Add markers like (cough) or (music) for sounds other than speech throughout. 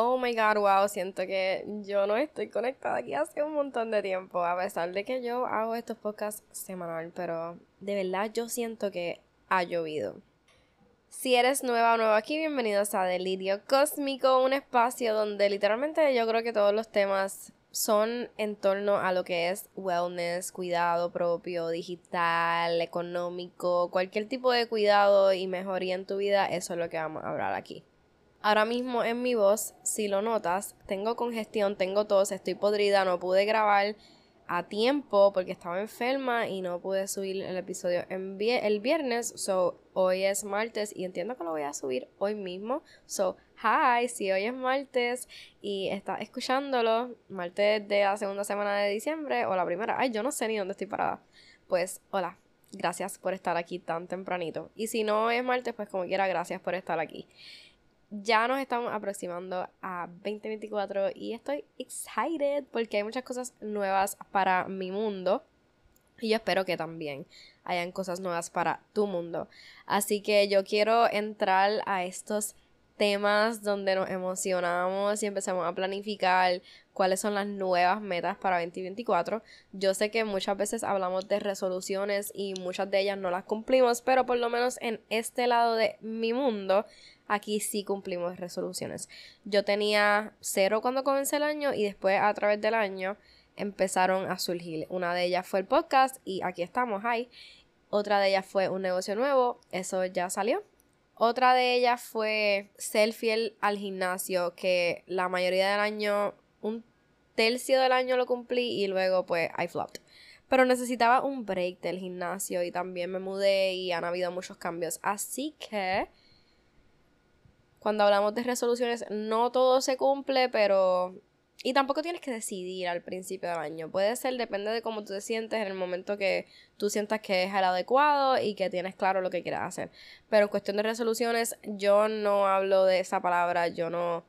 Oh my god, wow, siento que yo no estoy conectada aquí hace un montón de tiempo, a pesar de que yo hago estos podcasts semanal, pero de verdad yo siento que ha llovido. Si eres nueva o nuevo aquí, bienvenidos a Delirio Cósmico, un espacio donde literalmente yo creo que todos los temas son en torno a lo que es wellness, cuidado propio, digital, económico, cualquier tipo de cuidado y mejoría en tu vida, eso es lo que vamos a hablar aquí. Ahora mismo en mi voz, si lo notas, tengo congestión, tengo tos, estoy podrida, no pude grabar a tiempo porque estaba enferma y no pude subir el episodio el viernes. So, hoy es martes y entiendo que lo voy a subir hoy mismo. So, hi, si hoy es martes y estás escuchándolo, martes de la segunda semana de diciembre o la primera, ay, yo no sé ni dónde estoy parada. Pues, hola, gracias por estar aquí tan tempranito. Y si no es martes, pues como quiera, gracias por estar aquí ya nos estamos aproximando a 2024 y estoy excited porque hay muchas cosas nuevas para mi mundo y yo espero que también hayan cosas nuevas para tu mundo. Así que yo quiero entrar a estos temas donde nos emocionamos y empezamos a planificar cuáles son las nuevas metas para 2024. Yo sé que muchas veces hablamos de resoluciones y muchas de ellas no las cumplimos, pero por lo menos en este lado de mi mundo aquí sí cumplimos resoluciones. Yo tenía cero cuando comencé el año y después a través del año empezaron a surgir. Una de ellas fue el podcast y aquí estamos, ahí. Otra de ellas fue un negocio nuevo, eso ya salió. Otra de ellas fue ser fiel al gimnasio, que la mayoría del año, un tercio del año lo cumplí y luego pues I flopped. Pero necesitaba un break del gimnasio y también me mudé y han habido muchos cambios. Así que cuando hablamos de resoluciones, no todo se cumple, pero... Y tampoco tienes que decidir al principio del año. Puede ser, depende de cómo tú te sientes en el momento que tú sientas que es el adecuado y que tienes claro lo que quieres hacer. Pero en cuestión de resoluciones, yo no hablo de esa palabra, yo no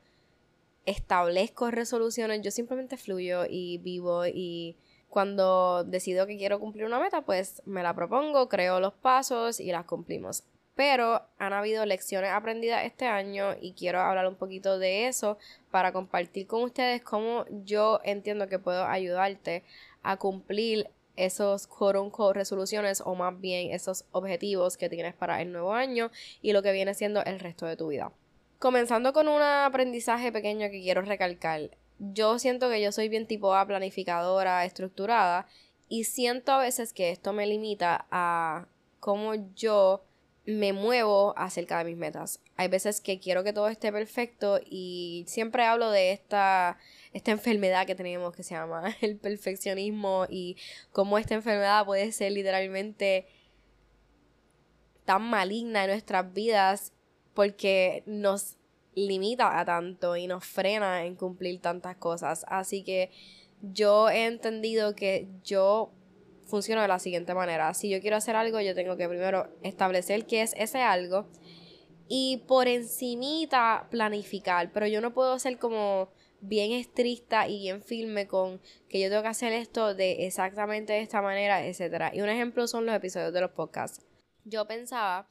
establezco resoluciones, yo simplemente fluyo y vivo y cuando decido que quiero cumplir una meta, pues me la propongo, creo los pasos y las cumplimos pero han habido lecciones aprendidas este año y quiero hablar un poquito de eso para compartir con ustedes cómo yo entiendo que puedo ayudarte a cumplir esos quote resoluciones o más bien esos objetivos que tienes para el nuevo año y lo que viene siendo el resto de tu vida. Comenzando con un aprendizaje pequeño que quiero recalcar. Yo siento que yo soy bien tipo A, planificadora, estructurada y siento a veces que esto me limita a cómo yo me muevo acerca de mis metas. Hay veces que quiero que todo esté perfecto y siempre hablo de esta, esta enfermedad que tenemos que se llama (laughs) el perfeccionismo y cómo esta enfermedad puede ser literalmente tan maligna en nuestras vidas porque nos limita a tanto y nos frena en cumplir tantas cosas. Así que yo he entendido que yo funciona de la siguiente manera. Si yo quiero hacer algo, yo tengo que primero establecer qué es ese algo y por encimita planificar, pero yo no puedo ser como bien estricta y bien firme con que yo tengo que hacer esto de exactamente de esta manera, etcétera. Y un ejemplo son los episodios de los podcasts. Yo pensaba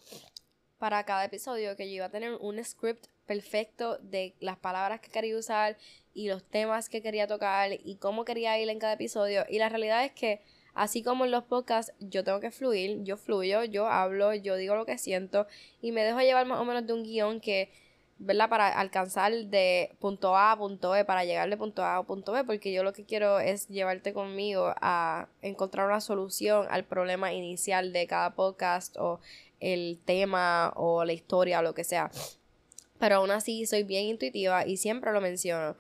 para cada episodio que yo iba a tener un script perfecto de las palabras que quería usar y los temas que quería tocar y cómo quería ir en cada episodio. Y la realidad es que Así como en los podcasts, yo tengo que fluir, yo fluyo, yo hablo, yo digo lo que siento y me dejo llevar más o menos de un guion que, ¿verdad? Para alcanzar de punto A a punto B, para llegar de punto A a punto B, porque yo lo que quiero es llevarte conmigo a encontrar una solución al problema inicial de cada podcast o el tema o la historia o lo que sea. Pero aún así soy bien intuitiva y siempre lo menciono.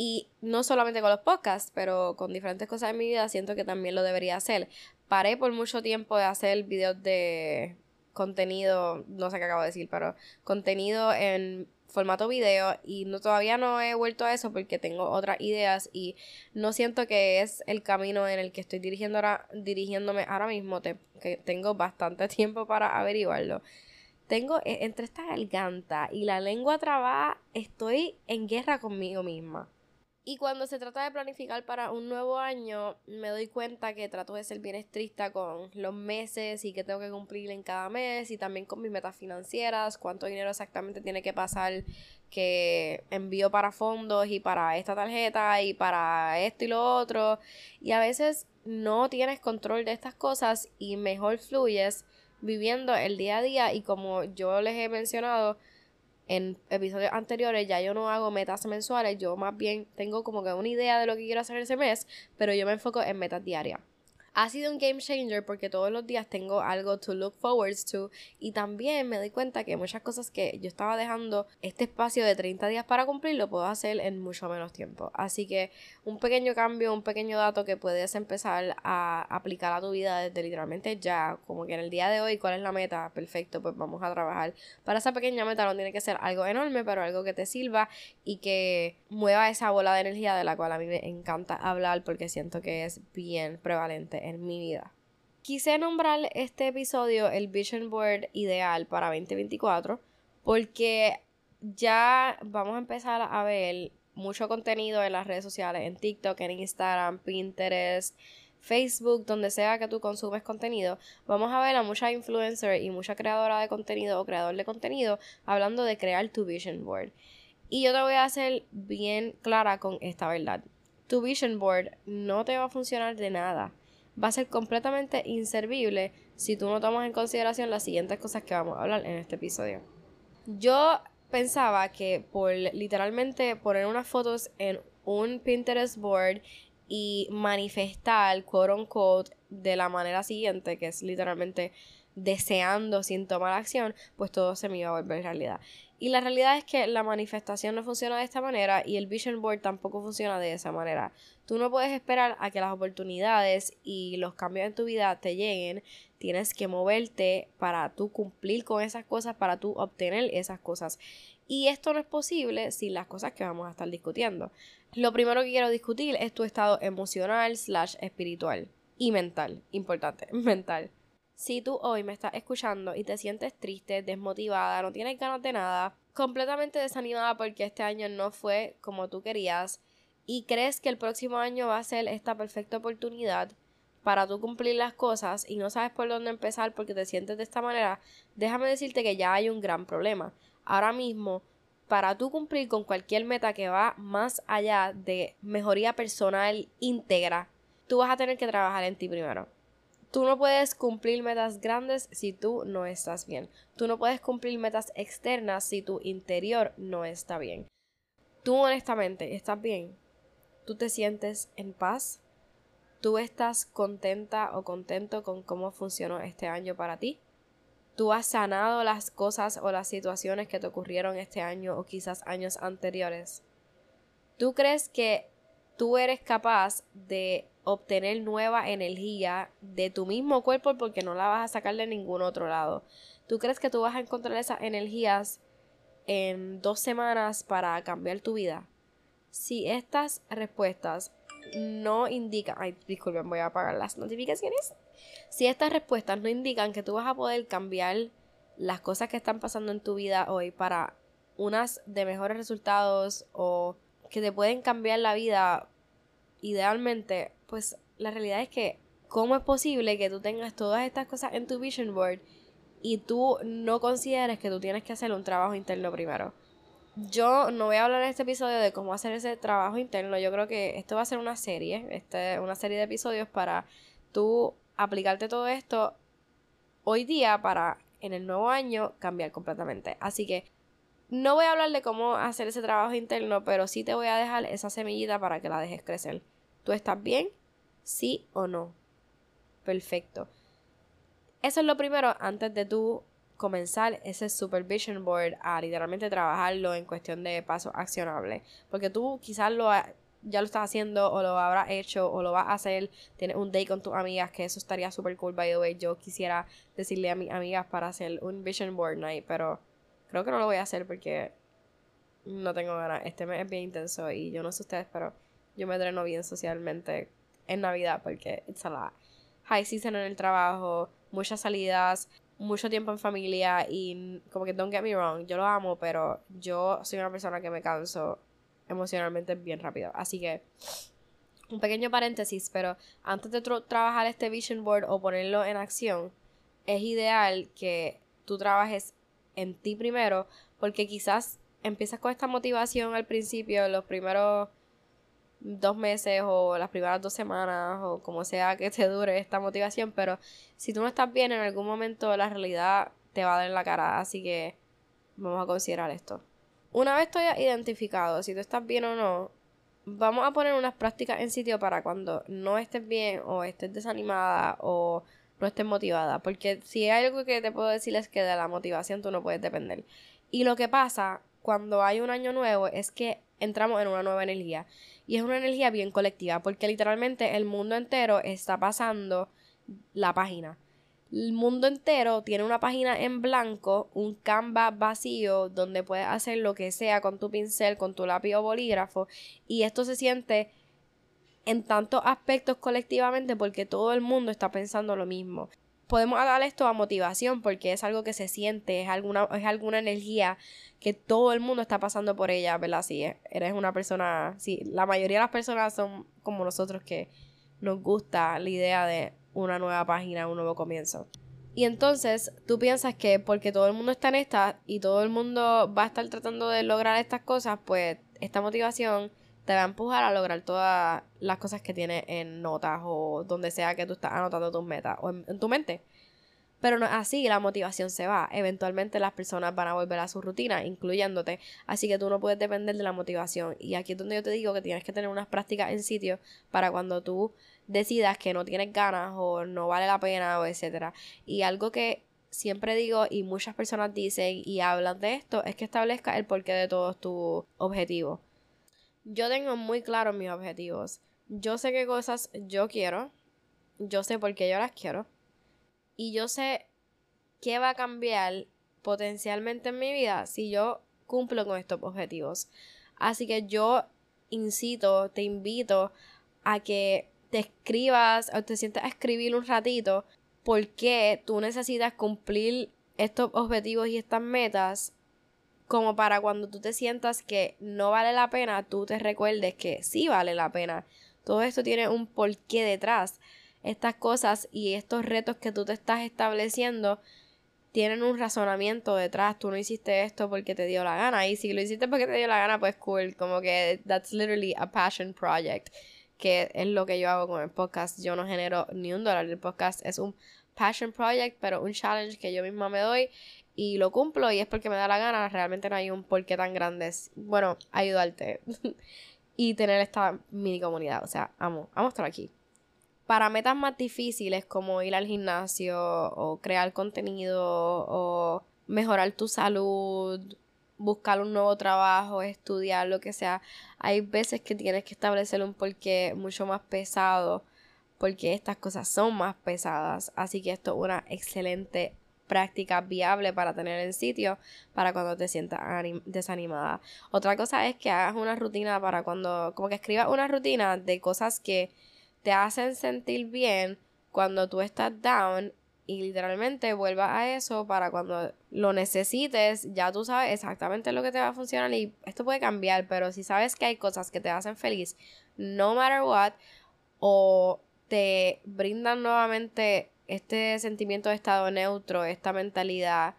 Y no solamente con los podcasts, pero con diferentes cosas en mi vida siento que también lo debería hacer. Paré por mucho tiempo de hacer videos de contenido, no sé qué acabo de decir, pero contenido en formato video y no todavía no he vuelto a eso porque tengo otras ideas y no siento que es el camino en el que estoy dirigiendo ahora, dirigiéndome ahora mismo, que tengo bastante (laughs) tiempo para averiguarlo. Tengo e, entre esta garganta y la lengua trabada, estoy en guerra conmigo misma. Y cuando se trata de planificar para un nuevo año, me doy cuenta que trato de ser bien estricta con los meses y que tengo que cumplir en cada mes y también con mis metas financieras, cuánto dinero exactamente tiene que pasar que envío para fondos y para esta tarjeta y para esto y lo otro. Y a veces no tienes control de estas cosas y mejor fluyes viviendo el día a día y como yo les he mencionado, en episodios anteriores ya yo no hago metas mensuales, yo más bien tengo como que una idea de lo que quiero hacer ese mes, pero yo me enfoco en metas diarias ha sido un game changer porque todos los días tengo algo to look forward to y también me doy cuenta que muchas cosas que yo estaba dejando este espacio de 30 días para cumplir lo puedo hacer en mucho menos tiempo. Así que un pequeño cambio, un pequeño dato que puedes empezar a aplicar a tu vida desde literalmente ya, como que en el día de hoy, ¿cuál es la meta? Perfecto, pues vamos a trabajar. Para esa pequeña meta no tiene que ser algo enorme, pero algo que te sirva y que mueva esa bola de energía de la cual a mí me encanta hablar porque siento que es bien prevalente en mi vida. Quise nombrar este episodio el Vision Board ideal para 2024 porque ya vamos a empezar a ver mucho contenido en las redes sociales, en TikTok, en Instagram, Pinterest, Facebook, donde sea que tú consumes contenido, vamos a ver a mucha influencer y mucha creadora de contenido o creador de contenido hablando de crear tu vision board. Y yo te voy a hacer bien clara con esta verdad. Tu vision board no te va a funcionar de nada va a ser completamente inservible si tú no tomas en consideración las siguientes cosas que vamos a hablar en este episodio. Yo pensaba que por literalmente poner unas fotos en un Pinterest board y manifestar, quote unquote, de la manera siguiente, que es literalmente deseando sin tomar acción, pues todo se me iba a volver realidad. Y la realidad es que la manifestación no funciona de esta manera y el vision board tampoco funciona de esa manera. Tú no puedes esperar a que las oportunidades y los cambios en tu vida te lleguen. Tienes que moverte para tú cumplir con esas cosas, para tú obtener esas cosas. Y esto no es posible sin las cosas que vamos a estar discutiendo. Lo primero que quiero discutir es tu estado emocional slash espiritual y mental. Importante, (laughs) mental. Si tú hoy me estás escuchando y te sientes triste, desmotivada, no tienes ganas de nada, completamente desanimada porque este año no fue como tú querías y crees que el próximo año va a ser esta perfecta oportunidad para tú cumplir las cosas y no sabes por dónde empezar porque te sientes de esta manera, déjame decirte que ya hay un gran problema. Ahora mismo, para tú cumplir con cualquier meta que va más allá de mejoría personal íntegra, tú vas a tener que trabajar en ti primero. Tú no puedes cumplir metas grandes si tú no estás bien. Tú no puedes cumplir metas externas si tu interior no está bien. Tú honestamente estás bien. Tú te sientes en paz. Tú estás contenta o contento con cómo funcionó este año para ti. Tú has sanado las cosas o las situaciones que te ocurrieron este año o quizás años anteriores. Tú crees que tú eres capaz de obtener nueva energía de tu mismo cuerpo porque no la vas a sacar de ningún otro lado. ¿Tú crees que tú vas a encontrar esas energías en dos semanas para cambiar tu vida? Si estas respuestas no indican, ay, disculpen, voy a apagar las notificaciones. Si estas respuestas no indican que tú vas a poder cambiar las cosas que están pasando en tu vida hoy para unas de mejores resultados o que te pueden cambiar la vida idealmente, pues la realidad es que, ¿cómo es posible que tú tengas todas estas cosas en tu vision board y tú no consideres que tú tienes que hacer un trabajo interno primero? Yo no voy a hablar en este episodio de cómo hacer ese trabajo interno. Yo creo que esto va a ser una serie, este, una serie de episodios para tú aplicarte todo esto hoy día para en el nuevo año cambiar completamente. Así que no voy a hablar de cómo hacer ese trabajo interno, pero sí te voy a dejar esa semillita para que la dejes crecer. ¿Tú estás bien? ¿Sí o no? Perfecto. Eso es lo primero antes de tú comenzar ese supervision board a literalmente trabajarlo en cuestión de pasos accionables. Porque tú quizás lo ya lo estás haciendo o lo habrás hecho o lo vas a hacer. Tienes un day con tus amigas que eso estaría super cool. By the way, yo quisiera decirle a mis amigas para hacer un vision board night, pero Creo que no lo voy a hacer porque no tengo ganas. Este mes es bien intenso y yo no sé ustedes, pero yo me dreno bien socialmente en Navidad porque it's a lot. High season en el trabajo, muchas salidas, mucho tiempo en familia y como que don't get me wrong, yo lo amo, pero yo soy una persona que me canso emocionalmente bien rápido. Así que un pequeño paréntesis, pero antes de trabajar este vision board o ponerlo en acción, es ideal que tú trabajes en ti primero, porque quizás empiezas con esta motivación al principio, los primeros dos meses o las primeras dos semanas o como sea que te dure esta motivación, pero si tú no estás bien en algún momento la realidad te va a dar en la cara, así que vamos a considerar esto. Una vez tú hayas identificado si tú estás bien o no, vamos a poner unas prácticas en sitio para cuando no estés bien o estés desanimada o no estés motivada. Porque si hay algo que te puedo decir es que de la motivación tú no puedes depender. Y lo que pasa cuando hay un año nuevo es que entramos en una nueva energía. Y es una energía bien colectiva, porque literalmente el mundo entero está pasando la página. El mundo entero tiene una página en blanco, un canvas vacío donde puedes hacer lo que sea con tu pincel, con tu lápiz o bolígrafo. Y esto se siente en tantos aspectos colectivamente porque todo el mundo está pensando lo mismo. Podemos dar esto a motivación porque es algo que se siente, es alguna, es alguna energía que todo el mundo está pasando por ella, ¿verdad? Si eres una persona, si la mayoría de las personas son como nosotros que nos gusta la idea de una nueva página, un nuevo comienzo. Y entonces tú piensas que porque todo el mundo está en esta y todo el mundo va a estar tratando de lograr estas cosas, pues esta motivación te va a empujar a lograr todas las cosas que tienes en notas o donde sea que tú estás anotando tus metas o en, tu mente. Pero no así, la motivación se va. Eventualmente las personas van a volver a su rutina, incluyéndote. Así que tú no puedes depender de la motivación. Y aquí es donde yo te digo que tienes que tener unas prácticas en sitio para cuando tú decidas que no tienes ganas o no vale la pena o etcétera. Y algo que siempre digo y muchas personas dicen y hablan de esto es que establezca el porqué de todos tus objetivos yo tengo muy claros mis objetivos. Yo sé qué cosas yo quiero. Yo sé por qué yo las quiero. Y yo sé qué va a cambiar potencialmente en mi vida si yo cumplo con estos objetivos. Así que yo incito, te invito a que te escribas o te sientas a escribir un ratito por qué tú necesitas cumplir estos objetivos y estas metas como para cuando tú te sientas que no vale la pena, tú te recuerdes que sí vale la pena. Todo esto tiene un porqué detrás. Estas cosas y estos retos que tú te estás estableciendo tienen un razonamiento detrás. Tú no hiciste esto porque te dio la gana. Y si lo hiciste porque te dio la gana, pues cool. Como que that's literally a passion project. Que es lo que yo hago con el podcast. Yo no genero ni un dólar. El podcast es un passion project, pero un challenge que yo misma me doy y lo cumplo y es porque me da la gana, realmente no hay un porqué tan grande. Bueno, ayudarte (laughs) y tener esta mini comunidad, o sea, amo, amo estar aquí. Para metas más difíciles como ir al gimnasio o crear contenido o mejorar tu salud, buscar un nuevo trabajo, estudiar, lo que sea, hay veces que tienes que establecer un porqué mucho más pesado porque estas cosas son más pesadas. Así que esto es una excelente práctica viable para tener en sitio para cuando te sientas desanimada. Otra cosa es que hagas una rutina para cuando, como que escribas una rutina de cosas que te hacen sentir bien cuando tú estás down y literalmente vuelvas a eso para cuando lo necesites, ya tú sabes exactamente lo que te va a funcionar y esto puede cambiar, pero si sabes que hay cosas que te hacen feliz, no matter what, o te brindan nuevamente este sentimiento de estado neutro, esta mentalidad,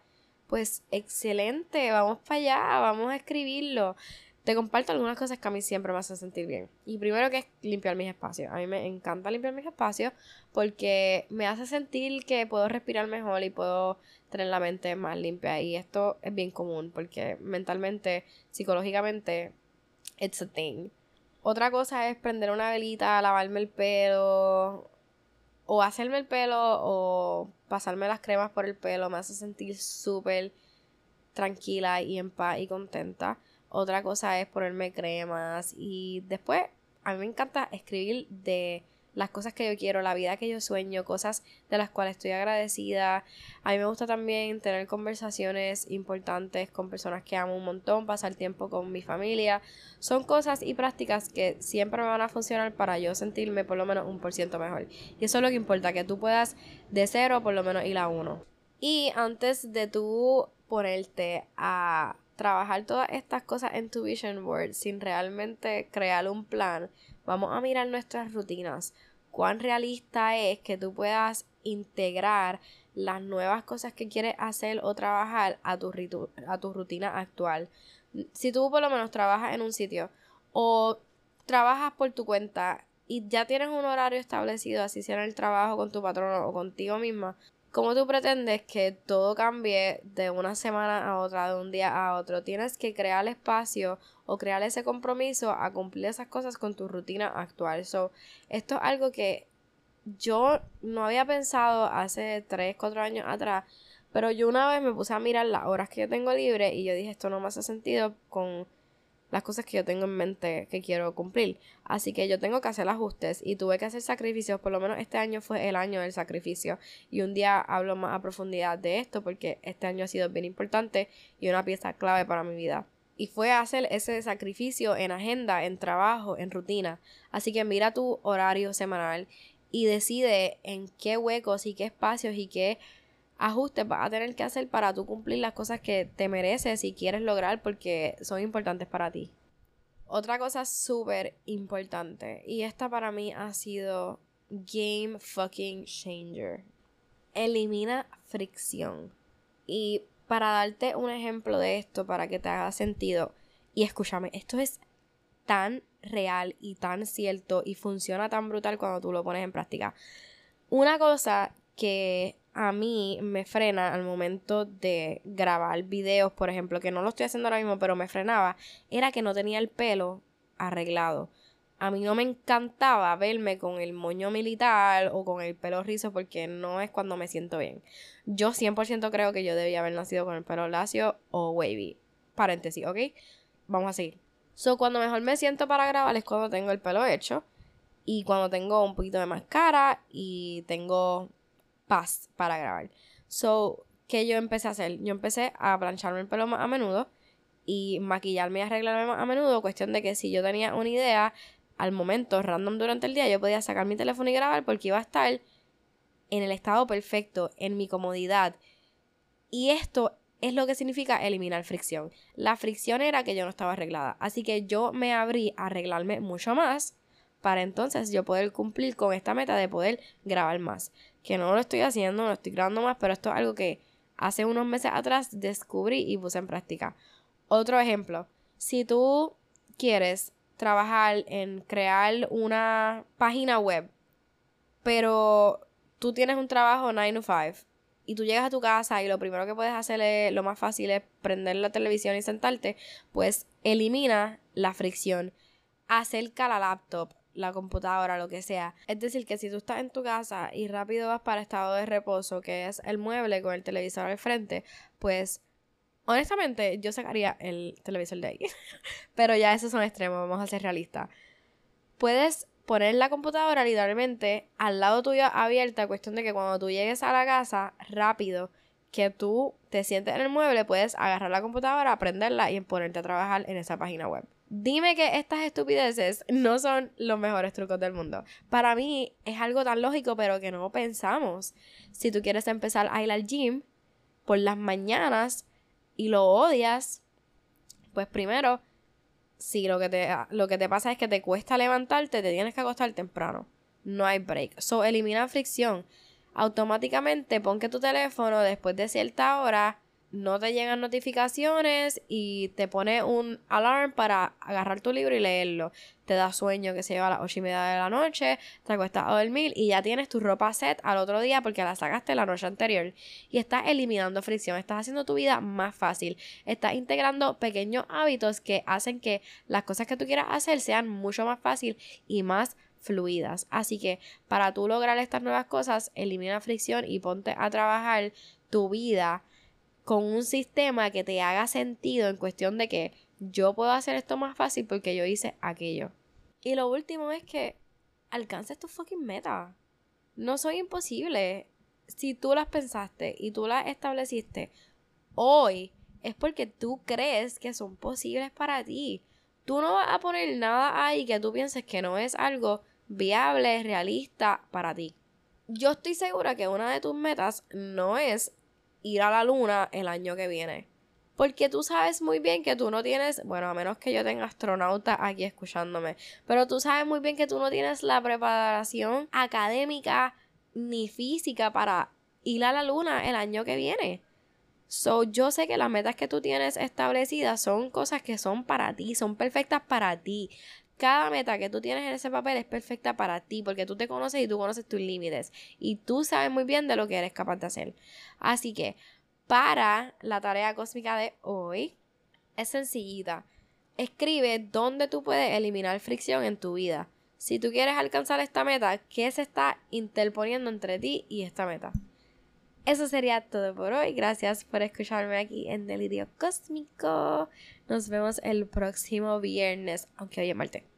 pues excelente, vamos para allá, vamos a escribirlo. Te comparto algunas cosas que a mí siempre me hacen sentir bien. Y primero que es limpiar mis espacios. A mí me encanta limpiar mis espacios porque me hace sentir que puedo respirar mejor y puedo tener la mente más limpia. Y esto es bien común porque mentalmente, psicológicamente, it's a thing. Otra cosa es prender una velita, lavarme el pelo, o hacerme el pelo o pasarme las cremas por el pelo me hace sentir súper tranquila y en paz y contenta. Otra cosa es ponerme cremas y después a mí me encanta escribir de las cosas que yo quiero, la vida que yo sueño, cosas de las cuales estoy agradecida. A mí me gusta también tener conversaciones importantes con personas que amo un montón, pasar tiempo con mi familia. Son cosas y prácticas que siempre me van a funcionar para yo sentirme por lo menos un por ciento mejor. Y eso es lo que importa, que tú puedas de cero por lo menos ir a uno. Y antes de tú ponerte a trabajar todas estas cosas en tu vision board sin realmente crear un plan, vamos a mirar nuestras rutinas. Cuán realista es que tú puedas integrar las nuevas cosas que quieres hacer o trabajar a tu, a tu rutina actual. Si tú por lo menos trabajas en un sitio o trabajas por tu cuenta y ya tienes un horario establecido, así sea en el trabajo con tu patrono o contigo misma, ¿cómo tú pretendes que todo cambie de una semana a otra, de un día a otro? Tienes que crear espacio o crear ese compromiso a cumplir esas cosas con tu rutina actual. So, esto es algo que yo no había pensado hace 3, 4 años atrás, pero yo una vez me puse a mirar las horas que yo tengo libre y yo dije, esto no me hace sentido con las cosas que yo tengo en mente que quiero cumplir. Así que yo tengo que hacer ajustes y tuve que hacer sacrificios, por lo menos este año fue el año del sacrificio. Y un día hablo más a profundidad de esto porque este año ha sido bien importante y una pieza clave para mi vida. Y fue hacer ese sacrificio en agenda, en trabajo, en rutina. Así que mira tu horario semanal y decide en qué huecos y qué espacios y qué ajustes vas a tener que hacer para tú cumplir las cosas que te mereces y quieres lograr porque son importantes para ti. Otra cosa súper importante, y esta para mí ha sido game fucking changer. Elimina fricción. Y para darte un ejemplo de esto, para que te haga sentido, y escúchame, esto es tan real y tan cierto y funciona tan brutal cuando tú lo pones en práctica. Una cosa que a mí me frena al momento de grabar videos, por ejemplo, que no lo estoy haciendo ahora mismo, pero me frenaba, era que no tenía el pelo arreglado. A mí no me encantaba verme con el moño militar o con el pelo rizo porque no es cuando me siento bien. Yo 100% creo que yo debía haber nacido con el pelo lacio o wavy. Paréntesis, ¿ok? Vamos a seguir. So, cuando mejor me siento para grabar es cuando tengo el pelo hecho y cuando tengo un poquito de máscara y tengo para grabar. So, ¿qué yo empecé a hacer? Yo empecé a plancharme el pelo más a menudo y maquillarme y arreglarme más a menudo. Cuestión de que si yo tenía una idea al momento, random durante el día, yo podía sacar mi teléfono y grabar porque iba a estar en el estado perfecto, en mi comodidad. Y esto es lo que significa eliminar fricción. La fricción era que yo no estaba arreglada. Así que yo me abrí a arreglarme mucho más para entonces yo poder cumplir con esta meta de poder grabar más. Que no lo estoy haciendo, no estoy grabando más, pero esto es algo que hace unos meses atrás descubrí y puse en práctica. Otro ejemplo, si tú quieres trabajar en crear una página web, pero tú tienes un trabajo 9 to 5 y tú llegas a tu casa y lo primero que puedes hacer es, lo más fácil es prender la televisión y sentarte, pues elimina la fricción. Acerca la laptop, la computadora, lo que sea. Es decir, que si tú estás en tu casa y rápido vas para estado de reposo, que es el mueble con el televisor al frente, pues honestamente yo sacaría el televisor de ahí. (laughs) Pero ya esos son extremos, vamos a ser realistas. Puedes poner la computadora literalmente al lado tuyo abierta, cuestión de que cuando tú llegues a la casa, rápido, que tú te sientes en el mueble, puedes agarrar la computadora, prenderla y ponerte a trabajar en esa página web. Dime que estas estupideces no son los mejores trucos del mundo. Para mí es algo tan lógico, pero que no pensamos. Si tú quieres empezar a ir al gym por las mañanas y lo odias, pues primero si lo que, te, lo que te pasa es que te cuesta levantarte, te tienes que acostar temprano. No hay break. So, elimina fricción. Automáticamente pon que tu teléfono después de cierta hora no te llegan notificaciones y te pone un alarm para agarrar tu libro y leerlo. Te da sueño que se lleva a las 8 y media de la noche, te acuestas a dormir y ya tienes tu ropa set al otro día porque la sacaste la noche anterior. Y estás eliminando fricción, estás haciendo tu vida más fácil, estás integrando pequeños hábitos que hacen que las cosas que tú quieras hacer sean mucho más fácil y más fluidas. Así que para tú lograr estas nuevas cosas, elimina fricción y ponte a trabajar tu vida con un sistema que te haga sentido en cuestión de que yo puedo hacer esto más fácil porque yo hice aquello. Y lo último es que alcances tu fucking meta. No soy imposible. Si tú las pensaste y tú las estableciste hoy, es porque tú crees que son posibles para ti. Tú no vas a poner nada ahí que tú pienses que no es algo viable, realista para ti. Yo estoy segura que una de tus metas no es ir a la luna el año que viene. Porque tú sabes muy bien que tú no tienes, bueno, a menos que yo tenga astronauta aquí escuchándome, pero tú sabes muy bien que tú no tienes la preparación académica ni física para ir a la luna el año que viene. So, yo sé que las metas que tú tienes establecidas son cosas que son para ti, son perfectas para ti. Cada meta que tú tienes en ese papel es perfecta para ti porque tú te conoces y tú conoces tus límites y tú sabes muy bien de lo que eres capaz de hacer. Así que para la tarea cósmica de hoy es sencillita. Escribe dónde tú puedes eliminar fricción en tu vida. Si tú quieres alcanzar esta meta, ¿qué se está interponiendo entre ti y esta meta? Eso sería todo por hoy. Gracias por escucharme aquí en Delirio Cósmico. Nos vemos el próximo viernes, aunque hoy es martes.